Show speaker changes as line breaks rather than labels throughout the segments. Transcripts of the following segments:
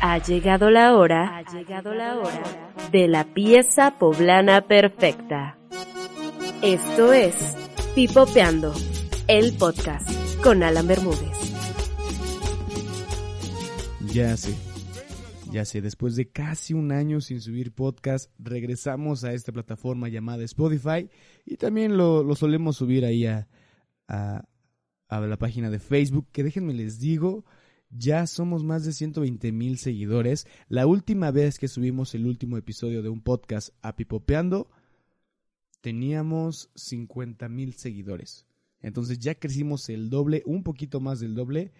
Ha llegado la hora, ha llegado la hora de la pieza poblana perfecta. Esto es Pipopeando, el podcast con Alan Bermúdez.
Ya sé, ya sé, después de casi un año sin subir podcast, regresamos a esta plataforma llamada Spotify y también lo, lo solemos subir ahí a, a, a la página de Facebook, que déjenme les digo, ya somos más de 120 mil seguidores. La última vez que subimos el último episodio de un podcast a Pipopeando, teníamos 50 mil seguidores. Entonces ya crecimos el doble, un poquito más del doble.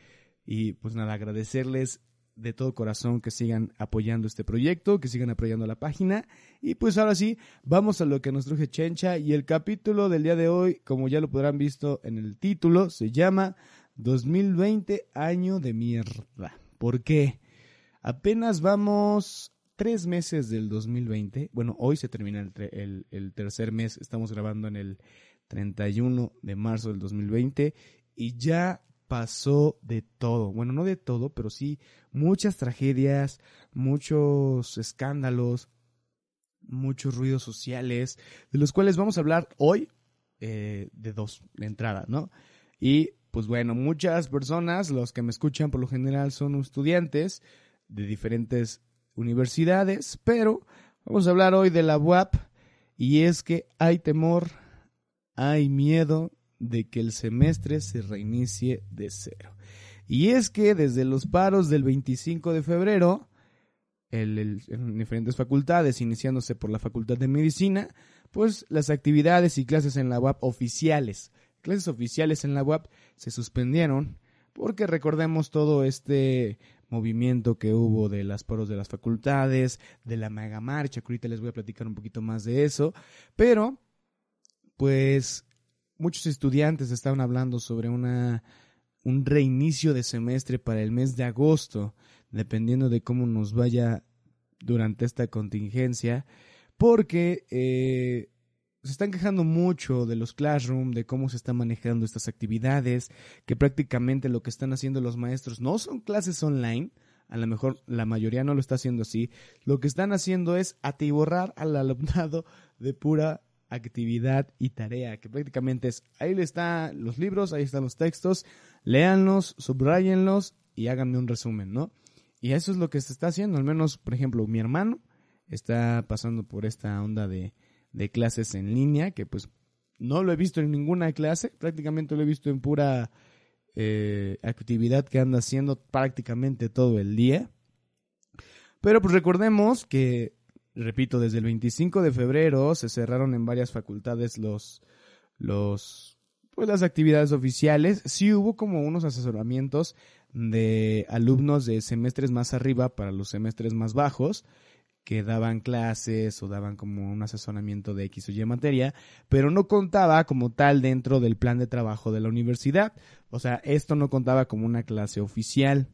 Y pues nada, agradecerles de todo corazón que sigan apoyando este proyecto, que sigan apoyando la página. Y pues ahora sí, vamos a lo que nos truje Chencha. Y el capítulo del día de hoy, como ya lo podrán visto en el título, se llama 2020 año de mierda. ¿Por qué? Apenas vamos tres meses del 2020. Bueno, hoy se termina el, tercer mes. Estamos grabando en el 31 de marzo del 2020 y ya pasó de todo. Bueno, no de todo, pero sí muchas tragedias, muchos escándalos, muchos ruidos sociales, de los cuales vamos a hablar hoy eh, de dos de entrada, ¿no? Y pues bueno, muchas personas, los que me escuchan por lo general son estudiantes de diferentes universidades, pero vamos a hablar hoy de la UAP y es que hay temor, hay miedo de que el semestre se reinicie de cero. Y es que desde los paros del 25 de febrero, en diferentes facultades, iniciándose por la Facultad de Medicina, pues las actividades y clases en la UAP oficiales clases oficiales en la UAP se suspendieron porque recordemos todo este movimiento que hubo de las poros de las facultades, de la mega marcha, que ahorita les voy a platicar un poquito más de eso, pero pues muchos estudiantes estaban hablando sobre una un reinicio de semestre para el mes de agosto, dependiendo de cómo nos vaya durante esta contingencia, porque eh, se están quejando mucho de los classroom, de cómo se están manejando estas actividades, que prácticamente lo que están haciendo los maestros no son clases online, a lo mejor la mayoría no lo está haciendo así, lo que están haciendo es atiborrar al alumnado de pura actividad y tarea, que prácticamente es, ahí están los libros, ahí están los textos, léanlos, subrayenlos y háganme un resumen, ¿no? Y eso es lo que se está haciendo, al menos, por ejemplo, mi hermano está pasando por esta onda de, de clases en línea, que pues no lo he visto en ninguna clase, prácticamente lo he visto en pura eh, actividad que anda haciendo prácticamente todo el día. Pero pues recordemos que, repito, desde el 25 de febrero se cerraron en varias facultades los, los, pues las actividades oficiales. Sí hubo como unos asesoramientos de alumnos de semestres más arriba para los semestres más bajos que daban clases o daban como un asesoramiento de X o Y materia, pero no contaba como tal dentro del plan de trabajo de la universidad. O sea, esto no contaba como una clase oficial.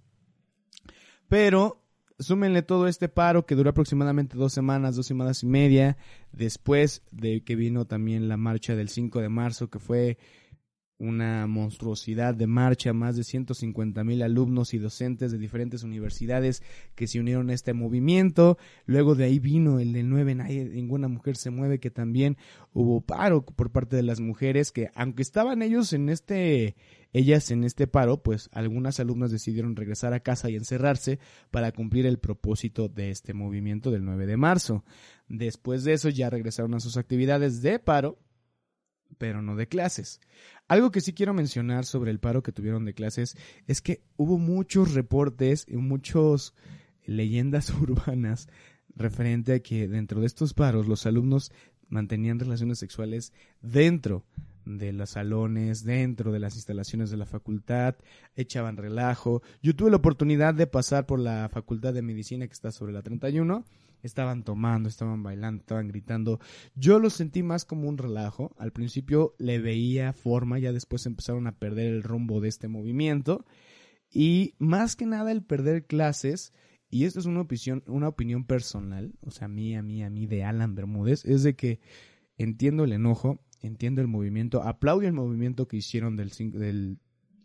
Pero súmenle todo este paro que duró aproximadamente dos semanas, dos semanas y media, después de que vino también la marcha del 5 de marzo, que fue una monstruosidad de marcha, más de 150 mil alumnos y docentes de diferentes universidades que se unieron a este movimiento. Luego de ahí vino el del 9, nadie, ninguna mujer se mueve, que también hubo paro por parte de las mujeres, que aunque estaban ellos en este, ellas en este paro, pues algunas alumnas decidieron regresar a casa y encerrarse para cumplir el propósito de este movimiento del 9 de marzo. Después de eso ya regresaron a sus actividades de paro pero no de clases. Algo que sí quiero mencionar sobre el paro que tuvieron de clases es que hubo muchos reportes y muchas leyendas urbanas referente a que dentro de estos paros los alumnos mantenían relaciones sexuales dentro de los salones, dentro de las instalaciones de la facultad, echaban relajo. Yo tuve la oportunidad de pasar por la Facultad de Medicina que está sobre la 31 estaban tomando, estaban bailando, estaban gritando. Yo lo sentí más como un relajo. Al principio le veía forma, ya después empezaron a perder el rumbo de este movimiento. Y más que nada el perder clases, y esto es una opinión, una opinión personal, o sea, mía, mía, mí de Alan Bermúdez, es de que entiendo el enojo, entiendo el movimiento, aplaudo el movimiento que hicieron del, del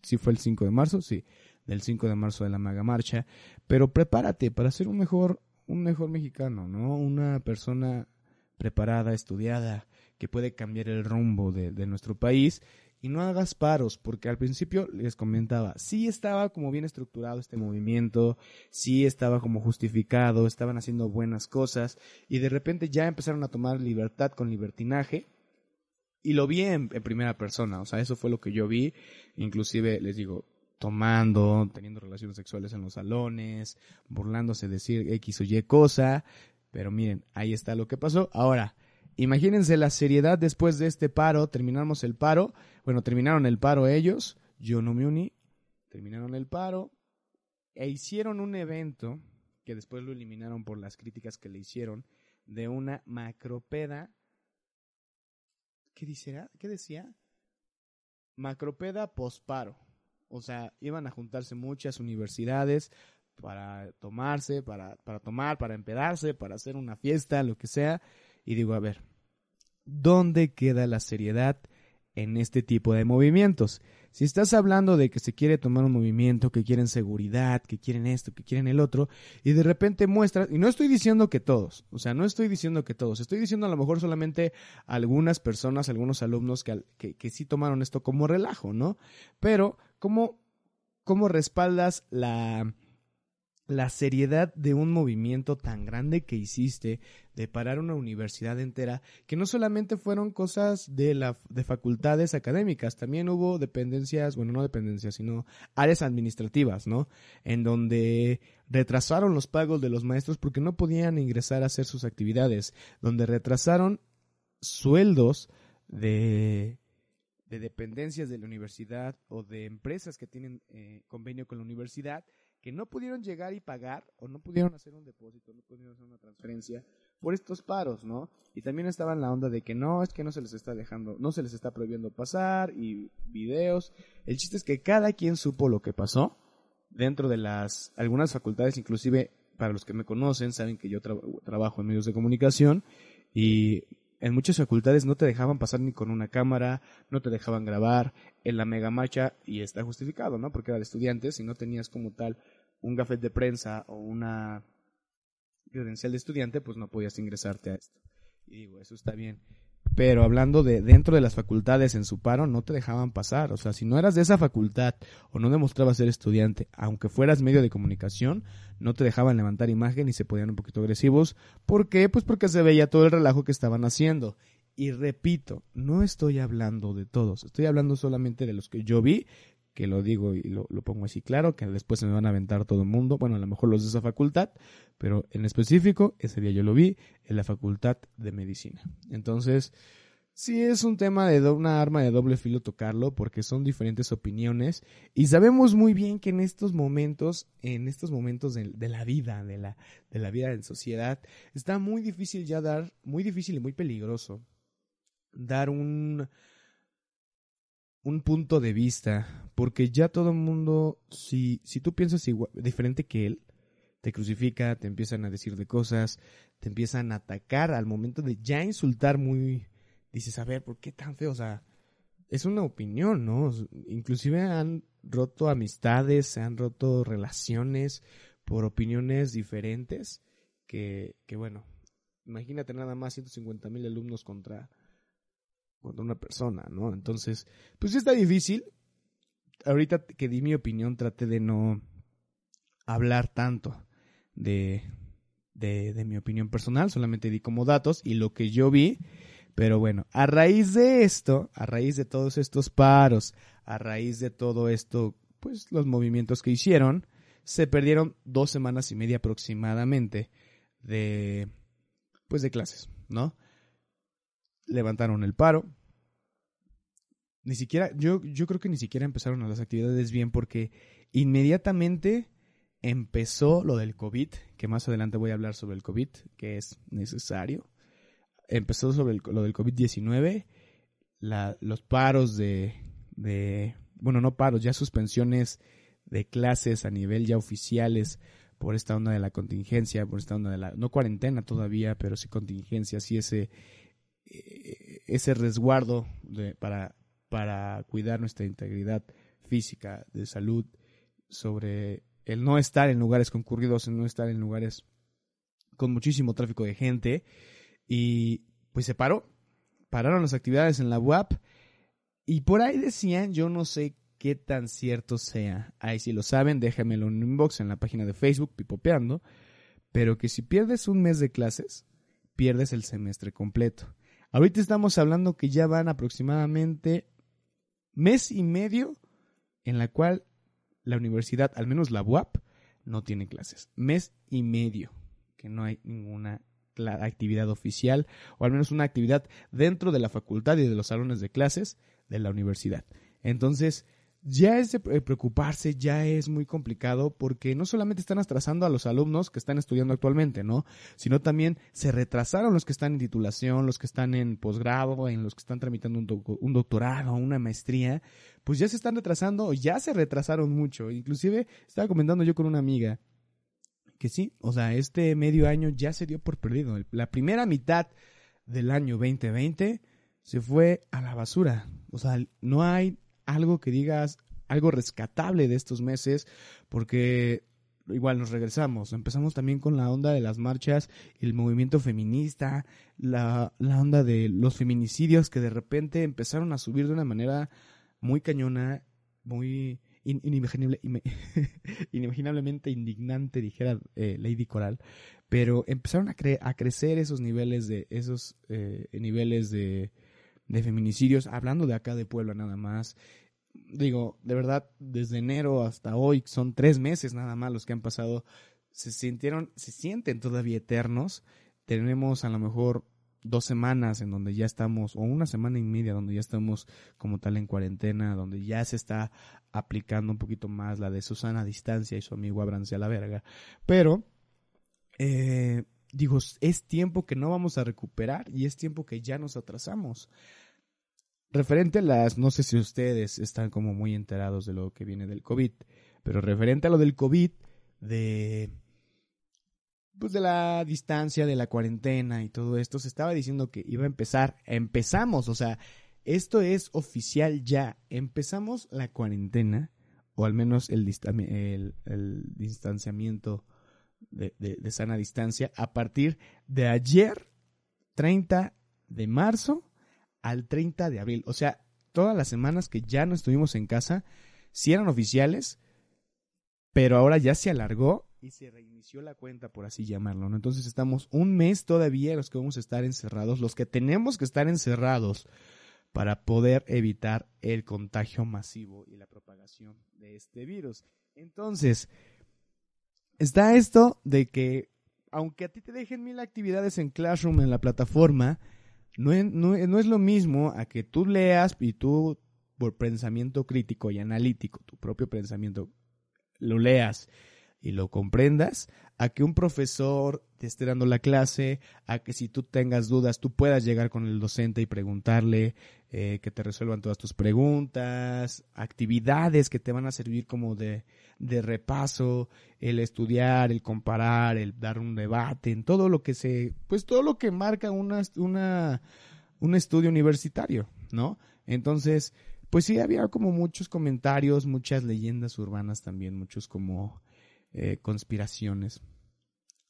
si fue el 5 de marzo, sí, del 5 de marzo de la Maga Marcha, pero prepárate para ser un mejor, un mejor mexicano, ¿no? Una persona preparada, estudiada, que puede cambiar el rumbo de, de nuestro país y no hagas paros, porque al principio les comentaba, sí estaba como bien estructurado este movimiento, sí estaba como justificado, estaban haciendo buenas cosas, y de repente ya empezaron a tomar libertad con libertinaje, y lo vi en, primera persona, o sea, eso fue lo que yo vi, inclusive les digo, tomando, teniendo relaciones sexuales en los salones, burlándose de decir X o Y cosa, pero miren, ahí está lo que pasó. Ahora, Imagínense la seriedad después de este paro, terminamos el paro, bueno, terminaron el paro ellos, yo no me uní, terminaron el paro e hicieron un evento que después lo eliminaron por las críticas que le hicieron de una macropeda. ¿Qué decía? Macropeda posparo. O sea, iban a juntarse muchas universidades para tomarse, para, para tomar, para empedarse, para hacer una fiesta, lo que sea. Y digo, a ver, ¿dónde queda la seriedad en este tipo de movimientos? Si estás hablando de que se quiere tomar un movimiento, que quieren seguridad, que quieren esto, que quieren el otro, y de repente muestras, y no estoy diciendo que todos, o sea, no estoy diciendo que todos, estoy diciendo a lo mejor solamente algunas personas, algunos alumnos que, que, que sí tomaron esto como relajo, ¿no? Pero, ¿cómo, cómo respaldas la, la seriedad de un movimiento tan grande que hiciste de parar una universidad entera, que no solamente fueron cosas de la de facultades académicas, también hubo dependencias, bueno, no dependencias, sino áreas administrativas, ¿no? En donde retrasaron los pagos de los maestros porque no podían ingresar a hacer sus actividades, donde retrasaron sueldos de de dependencias de la universidad o de empresas que tienen eh, convenio con la universidad que no pudieron llegar y pagar o no pudieron hacer un depósito, no pudieron hacer una transferencia por estos paros, ¿no? Y también estaba en la onda de que no, es que no se les está dejando, no se les está prohibiendo pasar y videos. El chiste es que cada quien supo lo que pasó dentro de las algunas facultades, inclusive para los que me conocen, saben que yo trabajo en medios de comunicación y en muchas facultades no te dejaban pasar ni con una cámara, no te dejaban grabar en la mega marcha y está justificado, ¿no? Porque era de estudiantes y no tenías como tal un gafet de prensa o una credencial de estudiante, pues no podías ingresarte a esto. Y digo, eso está bien. Pero hablando de dentro de las facultades en su paro, no te dejaban pasar. O sea, si no eras de esa facultad o no demostrabas ser estudiante, aunque fueras medio de comunicación, no te dejaban levantar imagen y se podían un poquito agresivos. ¿Por qué? Pues porque se veía todo el relajo que estaban haciendo. Y repito, no estoy hablando de todos, estoy hablando solamente de los que yo vi, que lo digo y lo, pongo así claro, que después se me van a aventar todo el mundo, bueno, a lo mejor los de esa facultad, pero en específico, ese día yo lo vi en la facultad de medicina. Entonces, sí es un tema de una arma de doble filo tocarlo, porque son diferentes opiniones, y sabemos muy bien que en estos momentos, en estos momentos de, de la vida, de la, de la vida en sociedad, está muy difícil ya dar, muy difícil y muy peligroso dar un un punto de vista, porque ya todo el mundo, si, si tú piensas diferente que él, te crucifica, te empiezan a decir de cosas, te empiezan a atacar al momento de ya insultar muy, dices, a ver, ¿por qué tan feo? O sea, es una opinión, ¿no? Inclusive han roto amistades, se han roto relaciones por opiniones diferentes, que, que bueno, imagínate nada más 150 mil alumnos contra una persona, ¿no? Entonces, pues sí está difícil. Ahorita que di mi opinión, traté de no hablar tanto de, de, de mi opinión personal, solamente di como datos y lo que yo vi. Pero bueno, a raíz de esto, a raíz de todos estos paros, a raíz de todo esto, pues los movimientos que hicieron, se perdieron dos semanas y media aproximadamente de, pues de clases, ¿no? levantaron el paro. Ni siquiera, yo, yo creo que ni siquiera empezaron las actividades bien porque inmediatamente empezó lo del COVID, que más adelante voy a hablar sobre el COVID, que es necesario. Empezó sobre lo del COVID-19, los paros de, de, bueno, no paros, ya suspensiones de clases a nivel ya oficiales por esta onda de la contingencia, por esta onda de la, no cuarentena todavía, pero sí contingencia, sí ese, eh, ese resguardo de, para, para cuidar nuestra integridad física, de salud sobre el no estar en lugares concurridos, el no estar en lugares con muchísimo tráfico de gente. Y pues se paró. Pararon las actividades en la UAP. Y por ahí decían, yo no sé qué tan cierto sea. Ahí si lo saben, déjamelo en un inbox en la página de Facebook, Pipopeando. Pero que si pierdes un mes de clases, pierdes el semestre completo. Ahorita estamos hablando que ya van aproximadamente mes y medio en la cual la universidad, al menos la UAP, no tiene clases. Mes y medio que no hay ninguna actividad oficial o al menos una actividad dentro de la facultad y de los salones de clases de la universidad. Entonces, ya es de preocuparse, ya es muy complicado porque no solamente están atrasando a los alumnos que están estudiando actualmente, ¿no? Sino también se retrasaron los que están en titulación, los que están en posgrado, en los que están tramitando un, un doctorado, una maestría, pues ya se están retrasando ya se retrasaron mucho. Inclusive estaba comentando yo con una amiga que sí, o sea, este medio año ya se dio por perdido. La primera mitad del año 2020 se fue a la basura. O sea, no hay algo que digas, algo rescatable de estos meses, porque igual nos regresamos. Empezamos también con la onda de las marchas, el movimiento feminista, la, la onda de los feminicidios que de repente empezaron a subir de una manera muy cañona, muy inimaginablemente indignante, dijera eh, Lady Coral, pero empezaron a, a crecer esos niveles de esos eh, niveles de, de feminicidios, hablando de acá de Puebla nada más. Digo, de verdad, desde enero hasta hoy son tres meses nada más los que han pasado. Se sintieron, se sienten todavía eternos. Tenemos a lo mejor dos semanas en donde ya estamos, o una semana y media donde ya estamos como tal en cuarentena, donde ya se está aplicando un poquito más la de Susana a distancia y su amigo Abrance a la verga. Pero, eh, digo, es tiempo que no vamos a recuperar y es tiempo que ya nos atrasamos. Referente a las, no sé si ustedes están como muy enterados de lo que viene del COVID, pero referente a lo del COVID, de pues de la distancia, de la cuarentena y todo esto, se estaba diciendo que iba a empezar, empezamos, o sea, esto es oficial ya, empezamos la cuarentena, o al menos el, el, distanciamiento de, de, sana distancia, a partir de ayer, 30 de marzo, al 30 de abril. O sea, todas las semanas que ya no estuvimos en casa, sí eran oficiales, pero ahora ya se alargó y se reinició la cuenta, por así llamarlo. Entonces estamos un mes todavía los que vamos a estar encerrados, los que tenemos que estar encerrados para poder evitar el contagio masivo y la propagación de este virus. Entonces, está esto de que, aunque a ti te dejen mil actividades en Classroom, en la plataforma, no no es lo mismo a que tú leas y tú, por pensamiento crítico y analítico, tu propio pensamiento, lo leas y lo comprendas, a que un profesor te esté dando la clase, a que si tú tengas dudas tú puedas llegar con el docente y preguntarle, eh, que te resuelvan todas tus preguntas, actividades que te van a servir como de, de repaso, el estudiar, el comparar, el dar un debate, en todo lo que se, pues todo lo que marca una, una, un estudio universitario, ¿no? Entonces, pues sí, había como muchos comentarios, muchas leyendas urbanas también, muchos como eh, conspiraciones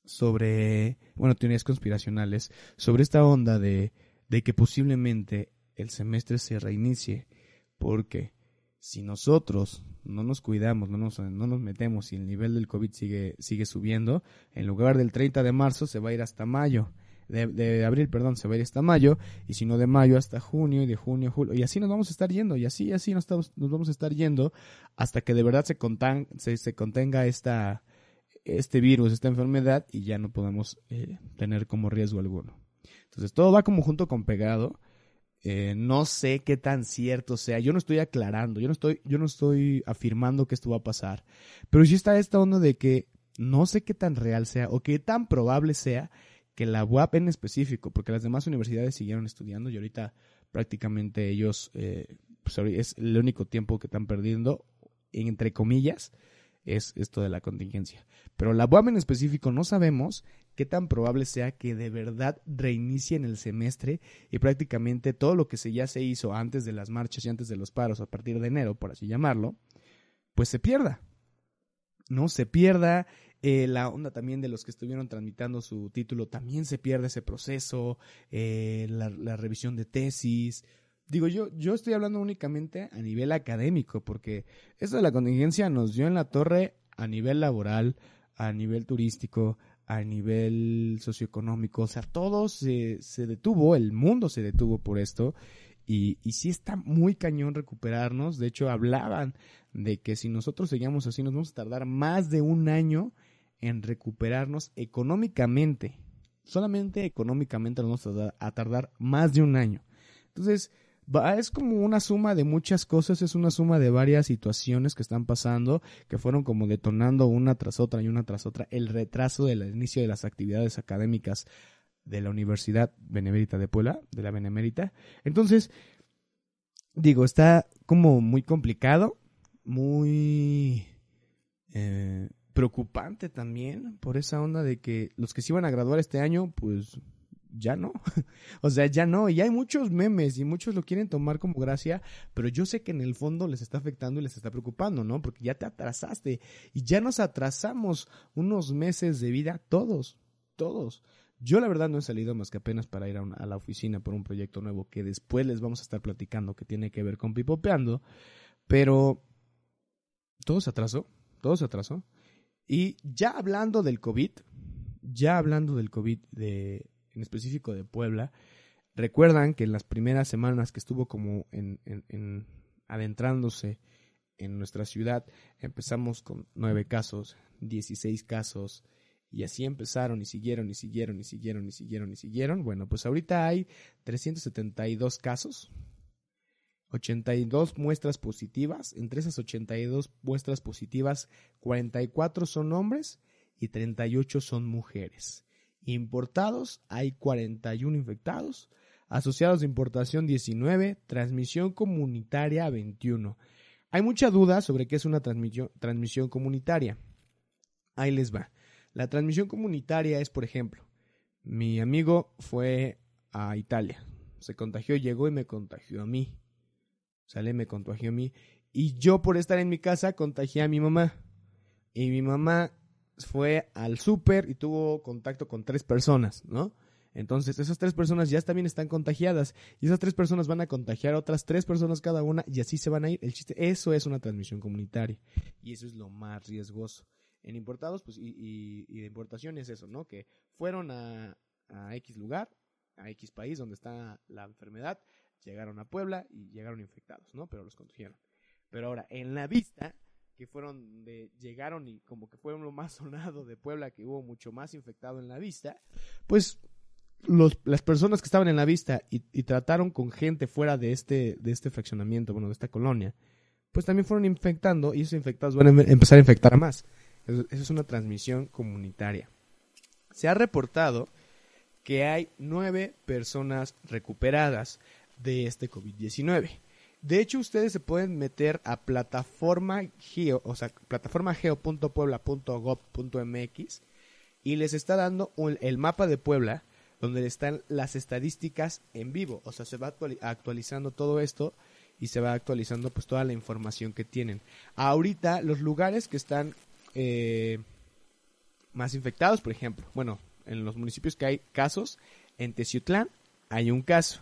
sobre, bueno, teorías conspiracionales, sobre esta onda de, de que posiblemente el semestre se reinicie, porque si nosotros no nos cuidamos, no nos, no nos metemos y el nivel del COVID sigue, sigue subiendo, en lugar del 30 de marzo se va a ir hasta mayo. De, abril, perdón, se va a ir hasta mayo, y si no de mayo hasta junio, y de junio julio, y así nos vamos a estar yendo, y así, así nos, estamos, nos vamos a estar yendo hasta que de verdad se, contan, se, se contenga esta, este virus, esta enfermedad, y ya no podemos eh, tener como riesgo alguno. Entonces todo va como junto con pegado. Eh, no sé qué tan cierto sea. Yo no estoy aclarando, yo no estoy, yo no estoy afirmando que esto va a pasar. Pero sí está esta onda de que no sé qué tan real sea o qué tan probable sea que la UAP en específico, porque las demás universidades siguieron estudiando y ahorita prácticamente ellos, eh, pues es el único tiempo que están perdiendo, entre comillas, es esto de la contingencia. Pero la UAP en específico no sabemos qué tan probable sea que de verdad reinicien el semestre y prácticamente todo lo que se ya se hizo antes de las marchas y antes de los paros a partir de enero, por así llamarlo, pues se pierda. no se pierda. Eh, la onda también de los que estuvieron tramitando su título, también se pierde ese proceso, eh, la, revisión de tesis. Digo, yo, yo estoy hablando únicamente a nivel académico, porque esto de la contingencia nos dio en la torre a nivel laboral, a nivel turístico, a nivel socioeconómico, o sea, todo se, se detuvo, el mundo se detuvo por esto. Y, y sí está muy cañón recuperarnos. De hecho, hablaban de que si nosotros seguíamos así, nos vamos a tardar más de un año en recuperarnos económicamente. Solamente económicamente nos vamos a tardar más de un año. Entonces, es como una suma de muchas cosas, es una suma de varias situaciones que están pasando, que fueron como detonando una tras otra y una tras otra el retraso del inicio de las actividades académicas de la Universidad Benemérita de Puebla, de la Benemérita. Entonces, digo, está como muy complicado, muy eh, preocupante también por esa onda de que los que se iban a graduar este año, pues ya no. o sea, ya no. Y hay muchos memes y muchos lo quieren tomar como gracia, pero yo sé que en el fondo les está afectando y les está preocupando, ¿no? Porque ya te atrasaste y ya nos atrasamos unos meses de vida todos, todos. Yo la verdad no he salido más que apenas para ir a, la oficina por un proyecto nuevo que después les vamos a estar platicando que tiene que ver con pipopeando, pero todo se atrasó, todo se atrasó. Y ya hablando del COVID, ya hablando del COVID de, en específico de Puebla, recuerdan que en las primeras semanas que estuvo como en, en, en adentrándose en nuestra ciudad, empezamos con nueve casos, 16 casos, y así empezaron y siguieron y siguieron y siguieron y siguieron y siguieron. Bueno, pues ahorita hay 372 casos, 82 muestras positivas. Entre esas 82 muestras positivas, 44 son hombres y 38 son mujeres. Importados hay 41 infectados. Asociados de importación 19. Transmisión comunitaria 21. Hay mucha duda sobre qué es una transmisión, comunitaria. Ahí les va. La transmisión comunitaria es, por ejemplo, mi amigo fue a Italia, se contagió, llegó y me contagió a mí. Sale, me contagió a mí. Y yo por estar en mi casa contagié a mi mamá. Y mi mamá fue al súper y tuvo contacto con tres personas, ¿no? Entonces, esas tres personas ya también están contagiadas y esas tres personas van a contagiar a otras tres personas cada una y así se van a ir. El chiste, eso es una transmisión comunitaria y eso es lo más riesgoso en importados, pues, y, y, de importación es eso, ¿no? Que fueron a, a X lugar, a X país donde está la enfermedad, llegaron a Puebla y llegaron infectados, ¿no? Pero los contagiaron. Pero ahora, en la vista, que fueron de, llegaron y como que fueron lo más sonado de Puebla, que hubo mucho más infectado en la vista, pues los, las personas que estaban en la vista y, trataron con gente fuera de este, de este fraccionamiento, bueno, de esta colonia, pues también fueron infectando y esos infectados van a empezar a infectar a más. Eso, es una transmisión comunitaria. Se ha reportado que hay nueve personas recuperadas de este COVID-19. De hecho, ustedes se pueden meter a plataforma geo, o sea, plataformageo.puebla.gov.mx y les está dando el mapa de Puebla donde están las estadísticas en vivo. O sea, se va actualizando todo esto y se va actualizando pues toda la información que tienen. Ahorita los lugares que están eh, más infectados, por ejemplo, bueno, en los municipios que hay casos, en Teciutlán hay un caso.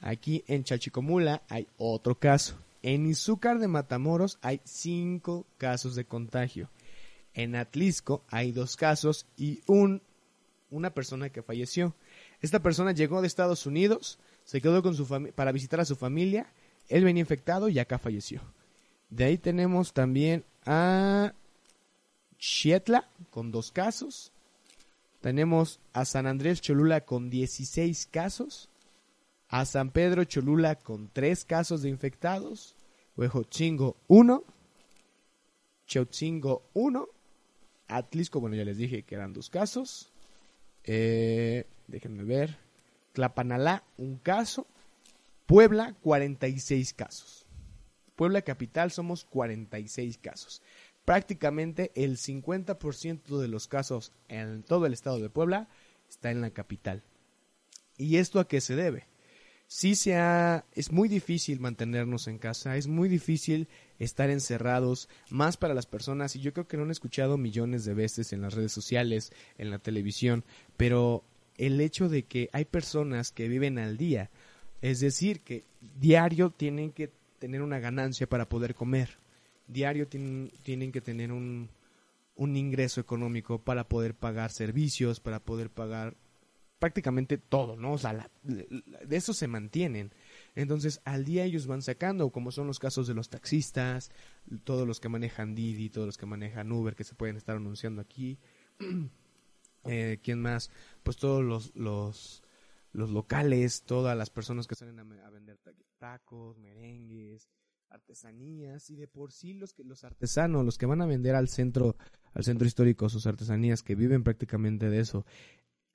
Aquí en Chachicomula hay otro caso. En Izúcar de Matamoros hay cinco casos de contagio. En Atlisco hay dos casos y un, una persona que falleció. Esta persona llegó de Estados Unidos, se quedó con su para visitar a su familia. Él venía infectado y acá falleció. De ahí tenemos también a Chietla con dos casos. Tenemos a San Andrés Cholula con 16 casos. A San Pedro Cholula con tres casos de infectados. Huejotzingo 1. Chotzingo 1. Atlisco, bueno, ya les dije que eran dos casos. Eh, déjenme ver. Clapanalá, un caso. Puebla, 46 casos. Puebla Capital somos 46 casos prácticamente el 50% de los casos en todo el estado de Puebla está en la capital. ¿Y esto a qué se debe? Sí se ha, es muy difícil mantenernos en casa, es muy difícil estar encerrados, más para las personas, y yo creo que lo han escuchado millones de veces en las redes sociales, en la televisión, pero el hecho de que hay personas que viven al día, es decir, que diario tienen que tener una ganancia para poder comer, diario tienen, tienen que tener un, un ingreso económico para poder pagar servicios, para poder pagar prácticamente todo, ¿no? O sea, de eso se mantienen. Entonces, al día ellos van sacando, como son los casos de los taxistas, todos los que manejan Didi, todos los que manejan Uber, que se pueden estar anunciando aquí. eh, ¿Quién más? Pues todos los, los, los locales, todas las personas que salen a, a vender tacos, merengues, artesanías y de por sí los que los artesanos, los que van a vender al centro al centro histórico sus artesanías que viven prácticamente de eso,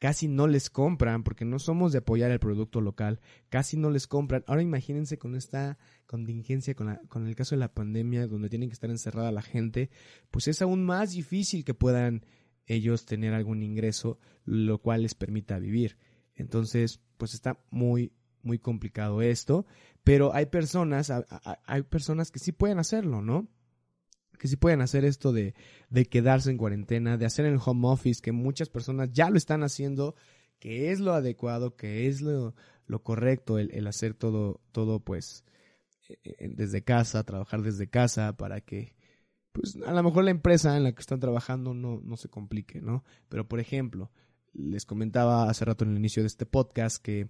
casi no les compran porque no somos de apoyar el producto local, casi no les compran. Ahora imagínense con esta contingencia con la, con el caso de la pandemia donde tienen que estar encerrada la gente, pues es aún más difícil que puedan ellos tener algún ingreso lo cual les permita vivir. Entonces, pues está muy muy complicado esto, pero hay personas, hay personas que sí pueden hacerlo, ¿no? Que sí pueden hacer esto de, de quedarse en cuarentena, de hacer el home office, que muchas personas ya lo están haciendo, que es lo adecuado, que es lo, lo correcto, el, el hacer todo, todo pues e, e, desde casa, trabajar desde casa para que pues a lo mejor la empresa en la que están trabajando no, no se complique, ¿no? Pero por ejemplo, les comentaba hace rato en el inicio de este podcast que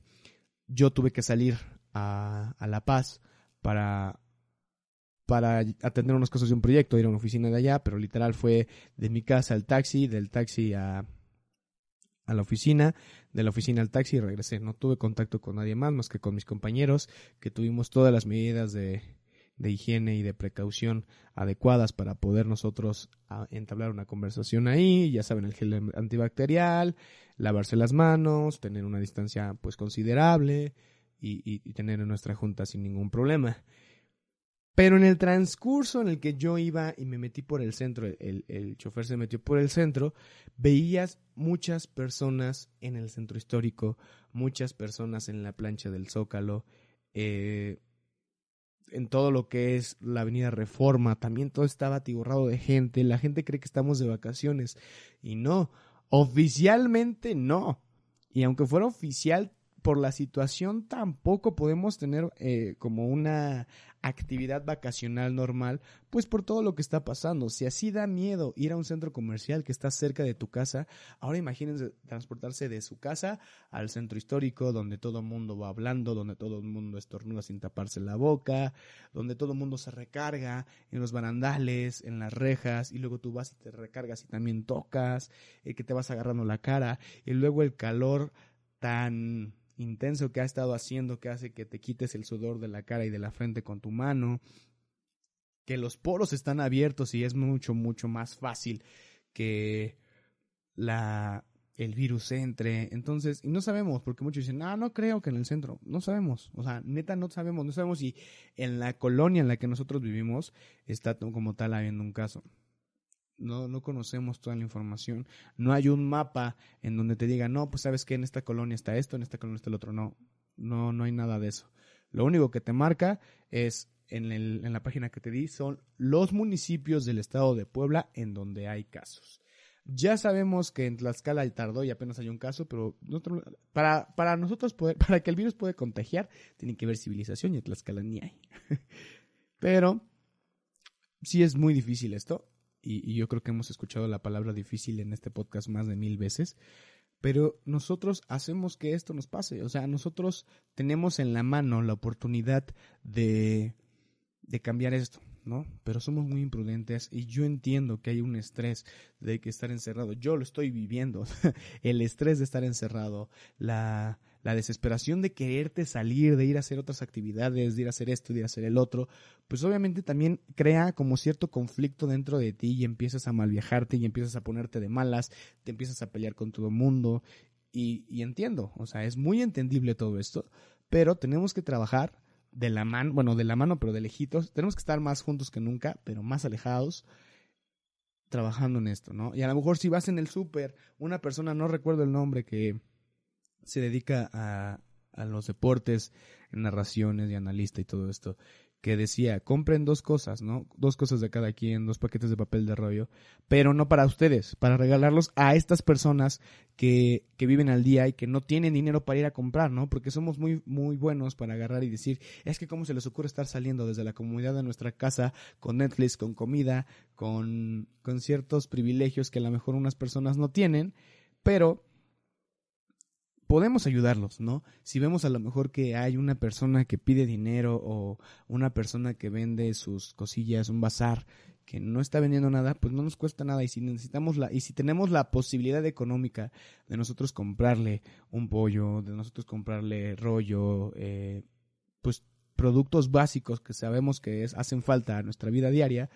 yo tuve que salir a, a La Paz para, para atender unas cosas de un proyecto, ir a una oficina de allá, pero literal fue de mi casa al taxi, del taxi a, a la oficina, de la oficina al taxi y regresé. No tuve contacto con nadie más más que con mis compañeros, que tuvimos todas las medidas de, de higiene y de precaución adecuadas para poder nosotros ah, entablar una conversación ahí, ya saben, el gel antibacterial, lavarse las manos, tener una distancia pues considerable y, y, tener nuestra junta sin ningún problema. Pero en el transcurso en el que yo iba y me metí por el centro, el, chofer se metió por el centro, veías muchas personas en el centro histórico, muchas personas en la plancha del Zócalo, eh, en todo lo que es la avenida Reforma, también todo estaba atiborrado de gente, la gente cree que estamos de vacaciones y no, oficialmente no. Y aunque fuera oficial, por la situación tampoco podemos tener eh, como una actividad vacacional normal, pues por todo lo que está pasando. Si así da miedo ir a un centro comercial que está cerca de tu casa, ahora imagínense transportarse de su casa al centro histórico, donde todo el mundo va hablando, donde todo el mundo estornuda sin taparse la boca, donde todo el mundo se recarga en los barandales, en las rejas, y luego tú vas y te recargas y también tocas, eh, que te vas agarrando la cara, y luego el calor tan intenso que ha estado haciendo que hace que te quites el sudor de la cara y de la frente con tu mano, que los poros están abiertos y es mucho, mucho más fácil que la el virus entre. Entonces, y no sabemos, porque muchos dicen, ah, no creo que en el centro. No sabemos. O sea, neta, no sabemos. No sabemos si en la colonia en la que nosotros vivimos está como tal habiendo un caso no, no conocemos toda la información. No hay un mapa en donde te diga, no, pues sabes que en esta colonia está esto, en esta colonia está el otro. No, no, no hay nada de eso. Lo único que te marca es en, el, en la página que te di son los municipios del estado de Puebla en donde hay casos. Ya sabemos que en Tlaxcala tardó y apenas hay un caso, pero para, para nosotros poder, para que el virus pueda contagiar, tiene que haber civilización y en Tlaxcala ni hay. pero sí es muy difícil esto y, yo creo que hemos escuchado la palabra difícil en este podcast más de mil veces, pero nosotros hacemos que esto nos pase, o sea, nosotros tenemos en la mano la oportunidad de, de cambiar esto, ¿no? Pero somos muy imprudentes y yo entiendo que hay un estrés de que estar encerrado, yo lo estoy viviendo, el estrés de estar encerrado, la la desesperación de quererte salir, de ir a hacer otras actividades, de ir a hacer esto, de ir a hacer el otro, pues obviamente también crea como cierto conflicto dentro de ti y empiezas a malviajarte y empiezas a ponerte de malas, te empiezas a pelear con todo el mundo y, y entiendo, o sea, es muy entendible todo esto, pero tenemos que trabajar de la mano, bueno, de la mano, pero de lejitos, tenemos que estar más juntos que nunca, pero más alejados trabajando en esto, ¿no? Y a lo mejor si vas en el súper, una persona, no recuerdo el nombre, que se dedica a, a los deportes, narraciones y analista y todo esto, que decía, compren dos cosas, ¿no? Dos cosas de cada quien, dos paquetes de papel de rollo, pero no para ustedes, para regalarlos a estas personas que, que viven al día y que no tienen dinero para ir a comprar, ¿no? Porque somos muy, muy buenos para agarrar y decir, es que cómo se les ocurre estar saliendo desde la comunidad de nuestra casa con Netflix, con comida, con, con ciertos privilegios que a lo mejor unas personas no tienen, pero podemos ayudarlos, ¿no? Si vemos a lo mejor que hay una persona que pide dinero o una persona que vende sus cosillas, un bazar, que no está vendiendo nada, pues no nos cuesta nada. Y si necesitamos la, y si tenemos la posibilidad económica de nosotros comprarle un pollo, de nosotros comprarle rollo, eh, pues productos básicos que sabemos que es, hacen falta a nuestra vida diaria,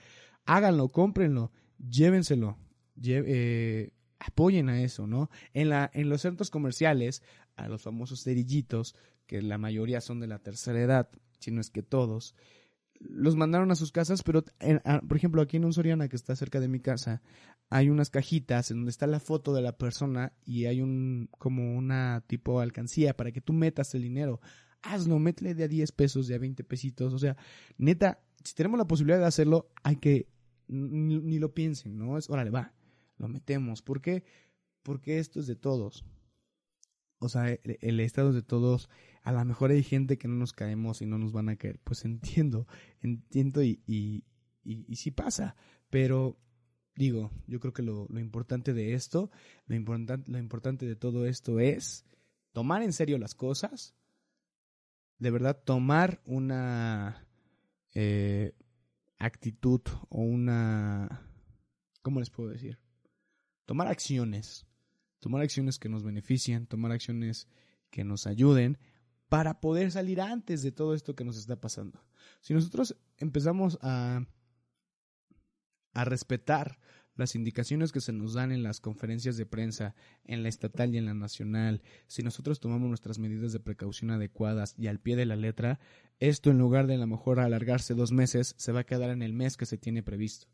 háganlo, cómprenlo, llévenselo. eh, apoyen a eso, ¿no? En, la, en los centros comerciales, a los famosos cerillitos, que la mayoría son de la tercera edad, si no es que todos, los mandaron a sus casas, pero por ejemplo aquí en un Soriana que está cerca de mi casa, hay unas cajitas en donde está la foto de la persona y hay un como una tipo alcancía para que tú metas el dinero. Hazlo, métele de a 10 pesos, de a 20 pesitos, o sea, neta, si tenemos la posibilidad de hacerlo, hay que ni, ni lo piensen, ¿no? Es, órale, va, lo metemos. ¿Por qué? Porque esto es de todos. O sea, el, estado es de todos. A lo mejor hay gente que no nos caemos y no nos van a caer. Pues entiendo, entiendo y, y, y, sí pasa. Pero digo, yo creo que lo, lo importante de esto, lo, importante lo importante de todo esto es tomar en serio las cosas. De verdad, tomar una eh, actitud o una... ¿Cómo les puedo decir? Tomar acciones, tomar acciones que nos beneficien, tomar acciones que nos ayuden para poder salir antes de todo esto que nos está pasando. Si nosotros empezamos a, a respetar las indicaciones que se nos dan en las conferencias de prensa, en la estatal y en la nacional, si nosotros tomamos nuestras medidas de precaución adecuadas y al pie de la letra, esto en lugar de a lo mejor alargarse dos meses, se va a quedar en el mes que se tiene previsto.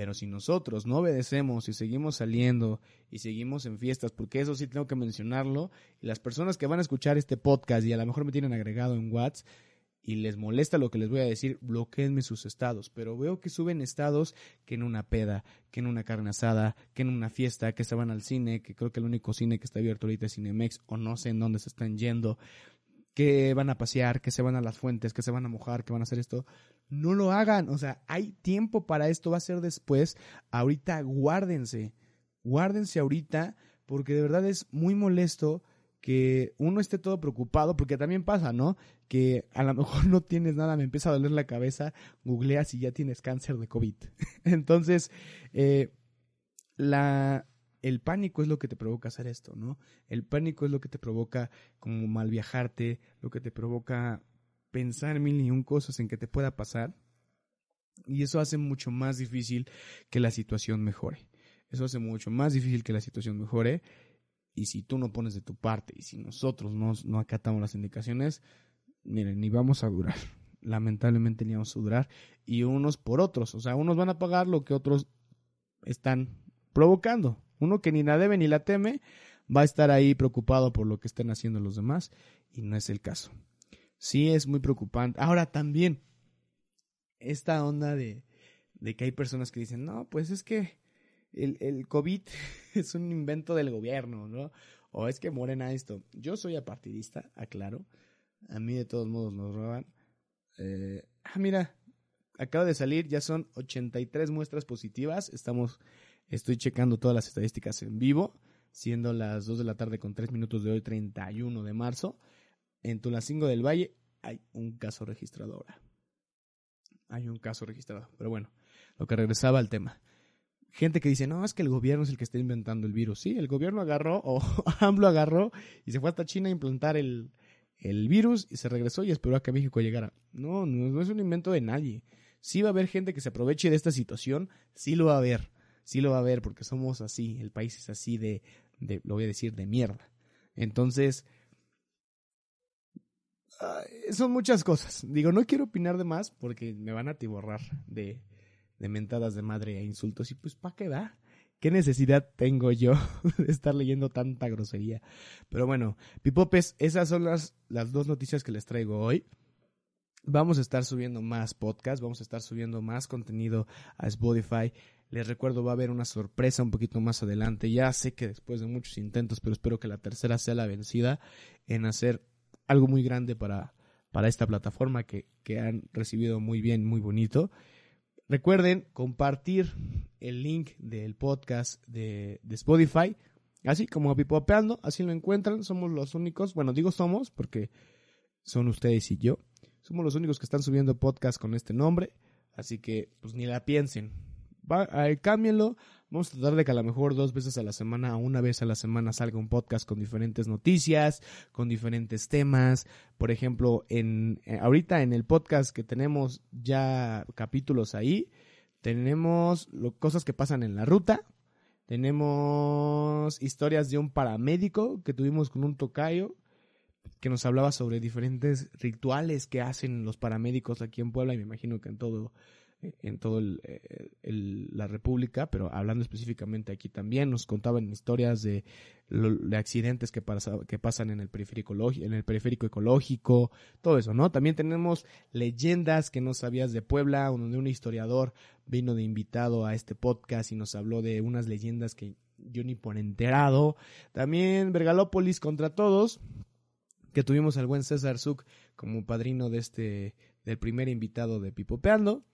Pero si nosotros no obedecemos y seguimos saliendo y seguimos en fiestas, porque eso sí tengo que mencionarlo, y las personas que van a escuchar este podcast y a lo mejor me tienen agregado en WhatsApp y les molesta lo que les voy a decir, bloqueenme sus estados. Pero veo que suben estados que en una peda, que en una carne asada, que en una fiesta, que se van al cine, que creo que el único cine que está abierto ahorita es Cinemex, o no sé en dónde se están yendo que van a pasear, que se van a las fuentes, que se van a mojar, que van a hacer esto. No lo hagan. O sea, hay tiempo para esto, va a ser después. Ahorita guárdense. Guárdense ahorita porque de verdad es muy molesto que uno esté todo preocupado, porque también pasa, ¿no? Que a lo mejor no tienes nada, me empieza a doler la cabeza, googleas y ya tienes cáncer de COVID. Entonces, eh, la, el pánico es lo que te provoca hacer esto, ¿no? El pánico es lo que te provoca como mal viajarte, lo que te provoca pensar mil y un cosas en que te pueda pasar. Y eso hace mucho más difícil que la situación mejore. Eso hace mucho más difícil que la situación mejore. Y si tú no pones de tu parte y si nosotros no, no acatamos las indicaciones, miren, ni vamos a durar. Lamentablemente ni vamos a durar. Y unos por otros. O sea, unos van a pagar lo que otros están provocando. Uno que ni la debe ni la teme va a estar ahí preocupado por lo que estén haciendo los demás y no es el caso. Sí es muy preocupante. Ahora también, esta onda de, de que hay personas que dicen, no, pues es que el, el COVID es un invento del gobierno, ¿no? O es que Morena esto. Yo soy apartidista, aclaro. A mí de todos modos nos roban. Eh, ah, mira, acaba de salir, ya son 83 muestras positivas. Estamos Estoy checando todas las estadísticas en vivo, siendo las 2 de la tarde con 3 minutos de hoy, 31 de marzo. En Tulancingo del Valle hay un caso registrado ahora. Hay un caso registrado. Pero bueno, lo que regresaba al tema. Gente que dice, no, es que el gobierno es el que está inventando el virus. Sí, el gobierno agarró, o AMLO agarró, y se fue hasta China a implantar el, el virus y se regresó y esperó a que México llegara. No, no, no es un invento de nadie. Sí va a haber gente que se aproveche de esta situación, sí lo va a haber sí lo va a ver porque somos así, el país es así de, de lo voy a decir, de mierda. Entonces, son muchas cosas. Digo, no quiero opinar de más porque me van a tiborrar de, de mentadas de madre e insultos. Y pues, ¿para qué va? ¿Qué necesidad tengo yo de estar leyendo tanta grosería? Pero bueno, Pipopes, esas son las, las dos noticias que les traigo hoy. Vamos a estar subiendo más podcasts, vamos a estar subiendo más contenido a Spotify. Les recuerdo, va a haber una sorpresa un poquito más adelante. Ya sé que después de muchos intentos, pero espero que la tercera sea la vencida en hacer algo muy grande para, para esta plataforma que, que han recibido muy bien, muy bonito. Recuerden compartir el link del podcast de, de Spotify, así como Pipopeando, así lo encuentran. Somos los únicos, bueno, digo somos porque son ustedes y yo somos los únicos que están subiendo podcast con este nombre, así que pues ni la piensen. Va. Vamos a tratar de que a lo mejor dos veces a la semana una vez a la semana salga un podcast con diferentes noticias, con diferentes temas. Por ejemplo, en eh, ahorita en el podcast que tenemos ya capítulos ahí, tenemos cosas que pasan en la ruta. Tenemos historias de un paramédico que tuvimos con un tocayo que nos hablaba sobre diferentes rituales que hacen los paramédicos aquí en Puebla y me imagino que en todo en todo la República, pero hablando específicamente aquí también, nos contaban historias de, de accidentes que, que pasan en el, periférico, en el periférico ecológico, todo eso, ¿no? También tenemos leyendas que no sabías de Puebla, donde un historiador vino de invitado a este podcast y nos habló de unas leyendas que yo ni por enterado. También Vergalópolis contra todos, que tuvimos al buen César Zuc como padrino de este, del primer invitado de Pipopeando.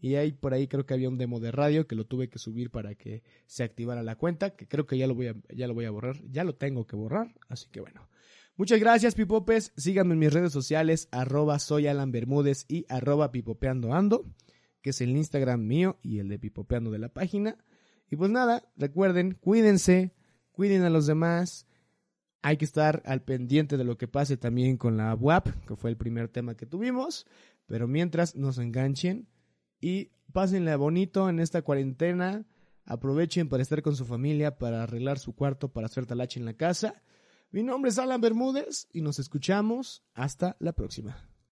Y ahí por ahí creo que había un demo de radio que lo tuve que subir para que se activara la cuenta, que creo que ya lo voy a, ya lo voy a borrar, ya lo tengo que borrar, así que bueno. Muchas gracias, Pipopes. Síganme en mis redes sociales, arroba soy Alan Bermúdez y arroba pipopeandoando, que es el Instagram mío y el de pipopeando de la página. Y pues nada, recuerden, cuídense, cuiden a los demás, hay que estar al pendiente de lo que pase también con la WAP, que fue el primer tema que tuvimos. Pero mientras nos enganchen y pásenle bonito en esta cuarentena. Aprovechen para estar con su familia, para arreglar su cuarto, para hacer talache en la casa. Mi nombre es Alan Bermúdez y nos escuchamos hasta la próxima.